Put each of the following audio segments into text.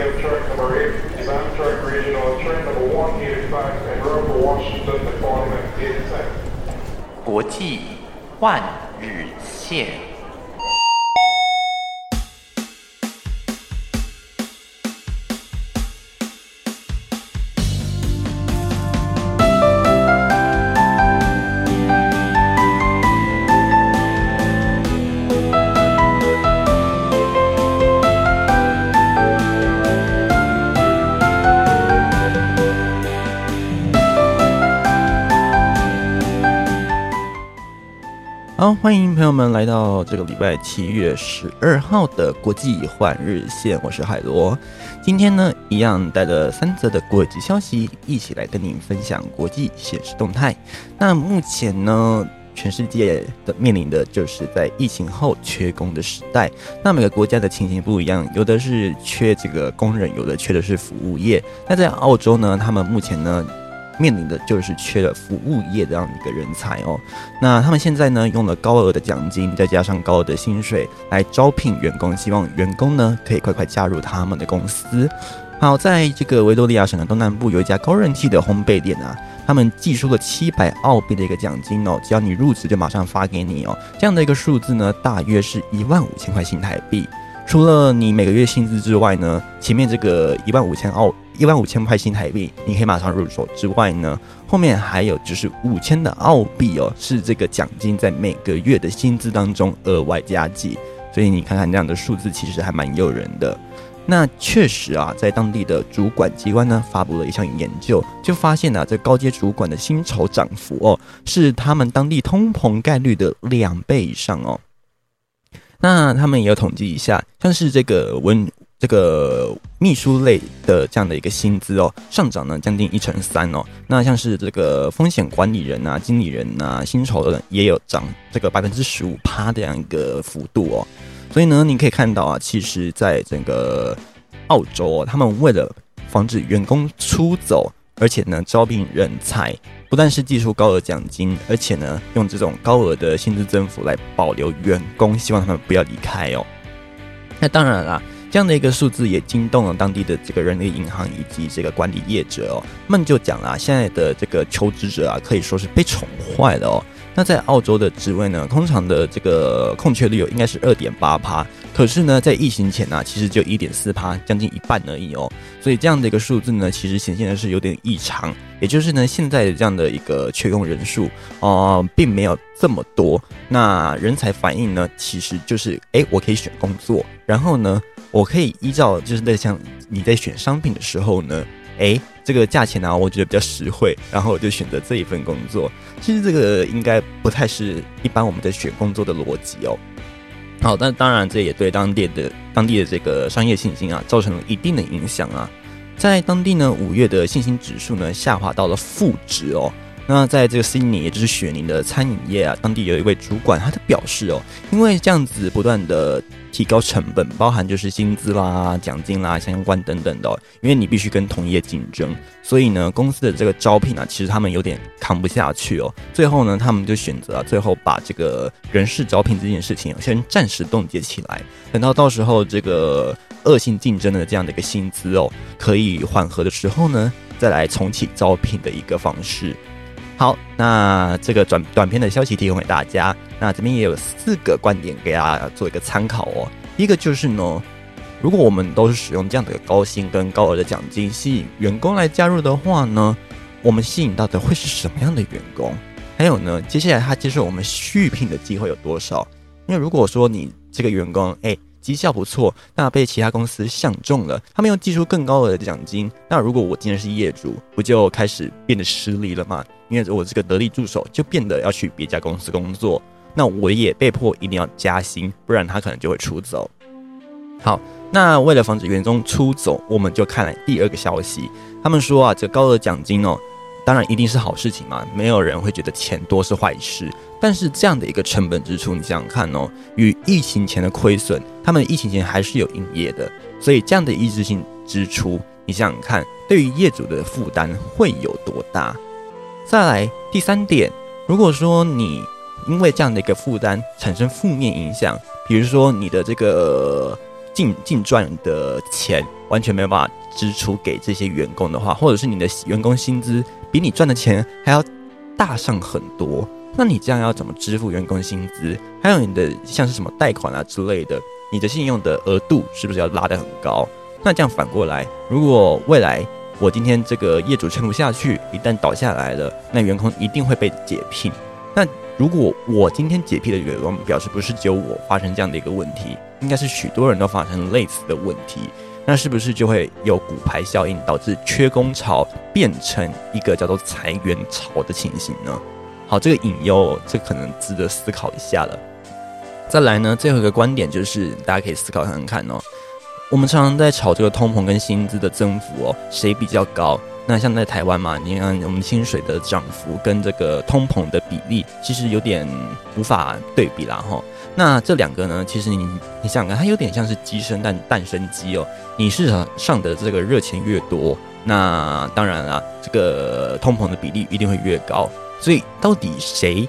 have truck number 8, Design Truck Regional, train number 185, and road for Washington Department 87. 国际换日线。 朋友们来到这个礼拜七月十二号的国际换日线，我是海螺。今天呢，一样带着三则的国际消息，一起来跟您分享国际现实动态。那目前呢，全世界的面临的就是在疫情后缺工的时代。那每个国家的情形不一样，有的是缺这个工人，有的缺的是服务业。那在澳洲呢，他们目前呢。面临的就是缺了服务业这样一个人才哦。那他们现在呢，用了高额的奖金，再加上高额的薪水来招聘员工，希望员工呢可以快快加入他们的公司。好，在这个维多利亚省的东南部有一家高人气的烘焙店啊，他们寄出了七百澳币的一个奖金哦，只要你入职就马上发给你哦。这样的一个数字呢，大约是一万五千块新台币。除了你每个月薪资之外呢，前面这个一万五千澳。一万五千块新台币，你可以马上入手。之外呢，后面还有就是五千的澳币哦，是这个奖金在每个月的薪资当中额外加计。所以你看看这样的数字，其实还蛮诱人的。那确实啊，在当地的主管机关呢，发布了一项研究，就发现啊，这高阶主管的薪酬涨幅哦，是他们当地通膨概率的两倍以上哦。那他们也要统计一下，像是这个文。这个秘书类的这样的一个薪资哦，上涨呢将近一成三哦。那像是这个风险管理人啊、经理人啊，薪酬的也有涨这个百分之十五趴这样一个幅度哦。所以呢，你可以看到啊，其实在整个澳洲哦，他们为了防止员工出走，而且呢招聘人才，不但是寄出高额奖金，而且呢用这种高额的薪资增幅来保留员工，希望他们不要离开哦。那当然啦。这样的一个数字也惊动了当地的这个人力银行以及这个管理业者哦，梦就讲啦，现在的这个求职者啊，可以说是被宠坏了哦。那在澳洲的职位呢，通常的这个空缺率有应该是二点八趴，可是呢，在疫情前呢，其实就一点四趴，将近一半而已哦。所以这样的一个数字呢，其实显现的是有点异常，也就是呢，现在的这样的一个缺用人数哦，并没有这么多。那人才反应呢，其实就是，哎，我可以选工作，然后呢。我可以依照就是在像你在选商品的时候呢，哎，这个价钱呢，我觉得比较实惠，然后我就选择这一份工作。其实这个应该不太是一般我们在选工作的逻辑哦。好，但当然这也对当地的当地的这个商业信心啊，造成了一定的影响啊。在当地呢，五月的信心指数呢，下滑到了负值哦。那在这个悉尼，也就是雪宁的餐饮业啊，当地有一位主管，他的表示哦，因为这样子不断的提高成本，包含就是薪资啦、奖金啦相关等等的，因为你必须跟同业竞争，所以呢，公司的这个招聘啊，其实他们有点扛不下去哦。最后呢，他们就选择最后把这个人事招聘这件事情先暂时冻结起来，等到到时候这个恶性竞争的这样的一个薪资哦可以缓和的时候呢，再来重启招聘的一个方式。好，那这个短短片的消息提供给大家。那这边也有四个观点给大家做一个参考哦。一个就是呢，如果我们都是使用这样的高薪跟高额的奖金吸引员工来加入的话呢，我们吸引到的会是什么样的员工？还有呢，接下来他接受我们续聘的机会有多少？因为如果说你这个员工哎绩效不错，那被其他公司相中了，他们又寄出更高额的奖金，那如果我今天是业主，不就开始变得失利了吗？因为我这个得力助手就变得要去别家公司工作，那我也被迫一定要加薪，不然他可能就会出走。好，那为了防止员工出走，我们就看了第二个消息。他们说啊，这高额奖金哦，当然一定是好事情嘛，没有人会觉得钱多是坏事。但是这样的一个成本支出，你想想看哦，与疫情前的亏损，他们疫情前还是有营业的，所以这样的一次性支出，你想想看，对于业主的负担会有多大？再来第三点，如果说你因为这样的一个负担产生负面影响，比如说你的这个净净赚的钱完全没有办法支出给这些员工的话，或者是你的员工薪资比你赚的钱还要大上很多，那你这样要怎么支付员工薪资？还有你的像是什么贷款啊之类的，你的信用的额度是不是要拉得很高？那这样反过来，如果未来我今天这个业主撑不下去，一旦倒下来了，那员工一定会被解聘。那如果我今天解聘的员工表示不是只有我发生这样的一个问题，应该是许多人都发生类似的问题，那是不是就会有骨牌效应，导致缺工潮变成一个叫做裁员潮的情形呢？好，这个隐忧，这可能值得思考一下了。再来呢，最后一个观点就是大家可以思考看看哦。我们常常在炒这个通膨跟薪资的增幅哦，谁比较高？那像在台湾嘛，你看我们薪水的涨幅跟这个通膨的比例，其实有点无法对比啦哈。那这两个呢，其实你你想想看，它有点像是鸡生蛋，蛋生鸡哦。你市场上的这个热钱越多，那当然啦，这个通膨的比例一定会越高。所以到底谁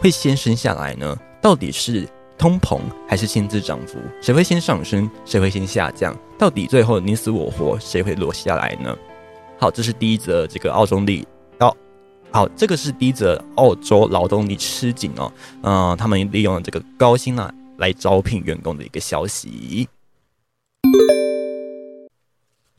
会先生下来呢？到底是？通膨还是薪资涨幅，谁会先上升，谁会先下降？到底最后你死我活，谁会落下来呢？好，这是第一则这个澳洲力哦，好，这个是逼着澳洲劳动力吃紧哦，嗯，他们利用了这个高薪啊来招聘员工的一个消息。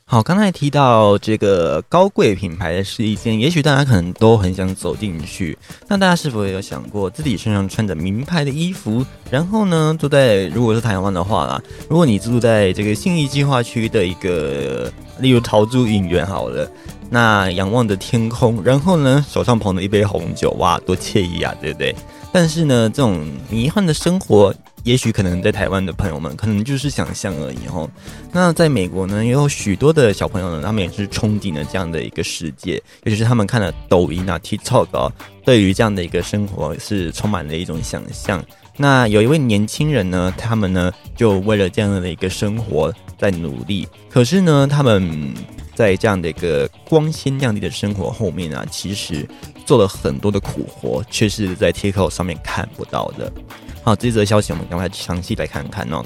好，刚才提到这个高贵品牌的试衣间，也许大家可能都很想走进去。那大家是否也有想过，自己身上穿着名牌的衣服，然后呢，住在如果是台湾的话啦，如果你住在这个信义计划区的一个，例如桃珠影园好了，那仰望着天空，然后呢，手上捧着一杯红酒，哇，多惬意啊，对不对？但是呢，这种迷幻的生活。也许可能在台湾的朋友们，可能就是想象而已吼。那在美国呢，也有许多的小朋友呢，他们也是憧憬了这样的一个世界，尤其是他们看了抖音啊、TikTok 啊，对于这样的一个生活是充满了一种想象。那有一位年轻人呢，他们呢就为了这样的一个生活在努力，可是呢，他们在这样的一个光鲜亮丽的生活后面啊，其实做了很多的苦活，却是在 TikTok 上面看不到的。好，这则消息我们赶快详细来看看哦。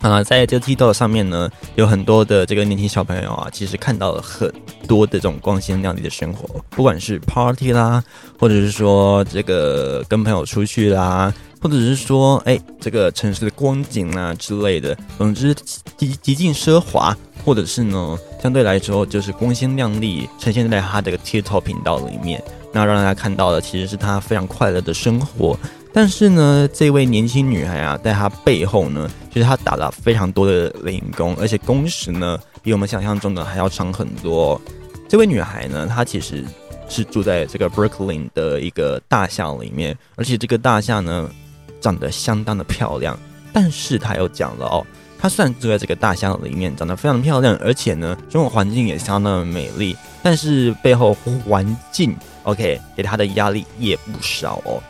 啊，在这 TikTok 上面呢，有很多的这个年轻小朋友啊，其实看到了很多的这种光鲜亮丽的生活，不管是 Party 啦，或者是说这个跟朋友出去啦，或者是说哎这个城市的光景啊之类的，总之极极尽奢华，或者是呢相对来说就是光鲜亮丽呈现在他这个 TikTok 频道里面，那让大家看到的其实是他非常快乐的生活。但是呢，这位年轻女孩啊，在她背后呢，其实她打了非常多的零工，而且工时呢，比我们想象中的还要长很多。这位女孩呢，她其实是住在这个 Brooklyn 的一个大厦里面，而且这个大厦呢，长得相当的漂亮。但是她又讲了哦，她虽然住在这个大箱子里面，长得非常漂亮，而且呢，生活环境也相当的美丽，但是背后环境 OK 给她的压力也不少哦。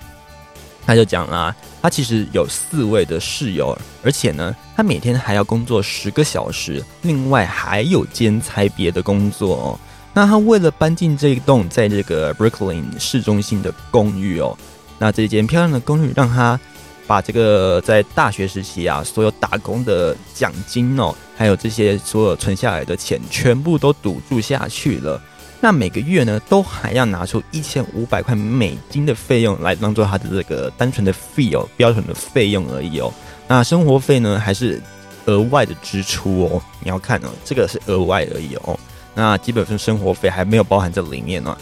他就讲啦，他其实有四位的室友，而且呢，他每天还要工作十个小时，另外还有兼差别的工作哦。那他为了搬进这一栋在这个 Brooklyn 市中心的公寓哦，那这间漂亮的公寓让他把这个在大学时期啊所有打工的奖金哦，还有这些所有存下来的钱，全部都赌注下去了。那每个月呢，都还要拿出一千五百块美金的费用来当做他的这个单纯的费哦，标准的费用而已哦。那生活费呢，还是额外的支出哦。你要看哦，这个是额外而已哦。那基本上生活费还没有包含在里面呢。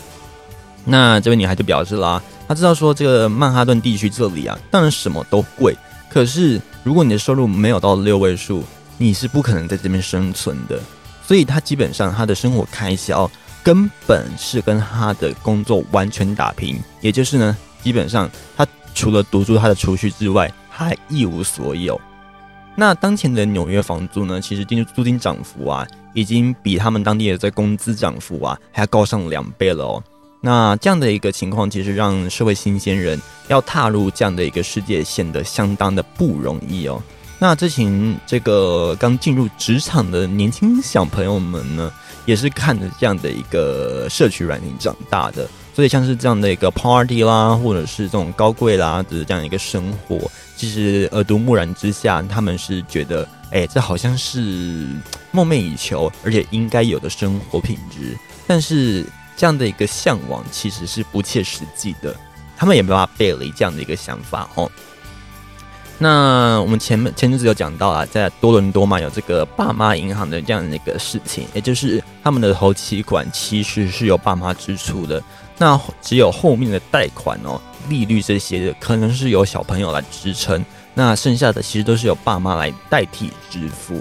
那这位女孩就表示啦，他知道说这个曼哈顿地区这里啊，当然什么都贵，可是如果你的收入没有到六位数，你是不可能在这边生存的。所以他基本上他的生活开销。根本是跟他的工作完全打平，也就是呢，基本上他除了堵住他的储蓄之外，他还一无所有。那当前的纽约房租呢，其实租租金涨幅啊，已经比他们当地的在工资涨幅啊还要高上两倍了哦。那这样的一个情况，其实让社会新鲜人要踏入这样的一个世界，显得相当的不容易哦。那之前这个刚进入职场的年轻小朋友们呢？也是看着这样的一个社区软件长大的，所以像是这样的一个 party 啦，或者是这种高贵啦的这样一个生活，其实耳濡目染之下，他们是觉得，哎，这好像是梦寐以求，而且应该有的生活品质。但是这样的一个向往其实是不切实际的，他们也没办法背离这样的一个想法哦。那我们前面前阵子有讲到啊，在多伦多嘛，有这个爸妈银行的这样的一个事情，也就是他们的头期款其实是由爸妈支出的，那只有后面的贷款哦、利率这些，可能是由小朋友来支撑，那剩下的其实都是由爸妈来代替支付。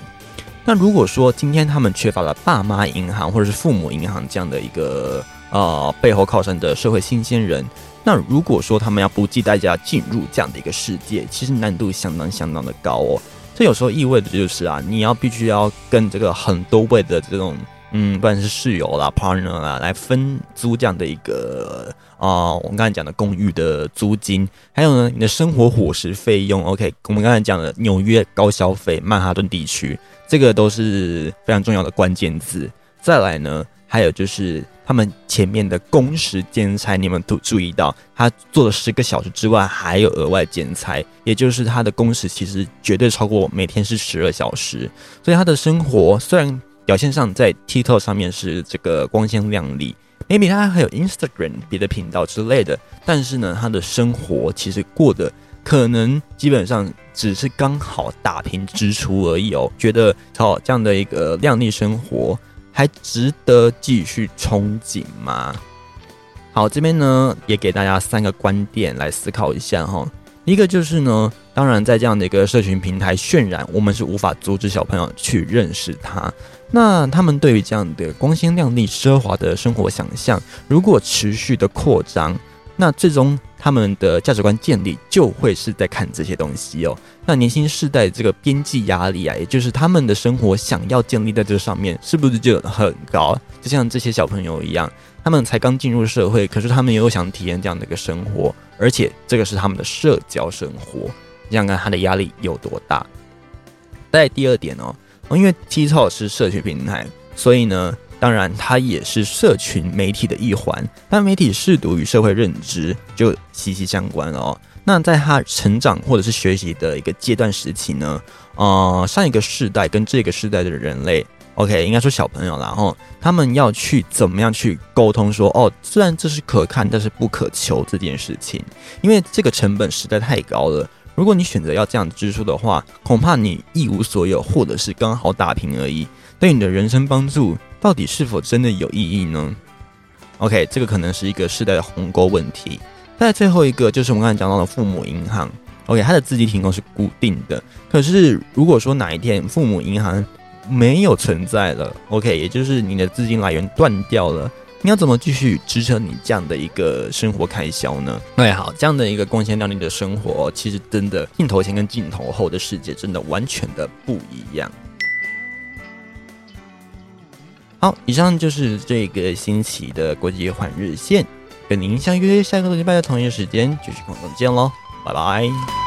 那如果说今天他们缺乏了爸妈银行或者是父母银行这样的一个呃背后靠山的社会新鲜人。那如果说他们要不计代价进入这样的一个世界，其实难度相当相当的高哦。这有时候意味着就是啊，你要必须要跟这个很多位的这种嗯，不管是室友啦、partner 啦，来分租这样的一个啊，我们刚才讲的公寓的租金，还有呢，你的生活伙食费用。OK，我们刚才讲的纽约高消费、曼哈顿地区，这个都是非常重要的关键字。再来呢，还有就是。他们前面的工时兼差，你们都注意到，他做了十个小时之外，还有额外兼差，也就是他的工时其实绝对超过每天是十二小时。所以他的生活虽然表现上在 TikTok 上面是这个光鲜亮丽，maybe 他还有 Instagram 别的频道之类的，但是呢，他的生活其实过得可能基本上只是刚好打平支出而已哦。觉得靠这样的一个靓丽生活。还值得继续憧憬吗？好，这边呢也给大家三个观点来思考一下哈。一个就是呢，当然在这样的一个社群平台渲染，我们是无法阻止小朋友去认识他。那他们对于这样的光鲜亮丽、奢华的生活想象，如果持续的扩张，那最终他们的价值观建立就会是在看这些东西哦。那年轻世代这个边际压力啊，也就是他们的生活想要建立在这上面，是不是就很高？就像这些小朋友一样，他们才刚进入社会，可是他们又想体验这样的一个生活，而且这个是他们的社交生活，你想看他的压力有多大？在第二点哦，因为 TikTok 是社群平台，所以呢，当然它也是社群媒体的一环，但媒体试读与社会认知就息息相关哦。那在他成长或者是学习的一个阶段时期呢，呃，上一个世代跟这个世代的人类，OK，应该说小朋友，然后他们要去怎么样去沟通说，哦，虽然这是可看，但是不可求这件事情，因为这个成本实在太高了。如果你选择要这样支出的话，恐怕你一无所有，或者是刚好打平而已，对你的人生帮助到底是否真的有意义呢？OK，这个可能是一个世代的鸿沟问题。再最后一个就是我们刚才讲到的父母银行，OK，它的资金提供是固定的。可是如果说哪一天父母银行没有存在了，OK，也就是你的资金来源断掉了，你要怎么继续支撑你这样的一个生活开销呢？对，好，这样的一个光鲜亮丽的生活，其实真的镜头前跟镜头后的世界真的完全的不一样。好，以上就是这个星期的国际换日线。跟您相约下个礼拜的同一时间继续空中见喽，拜拜。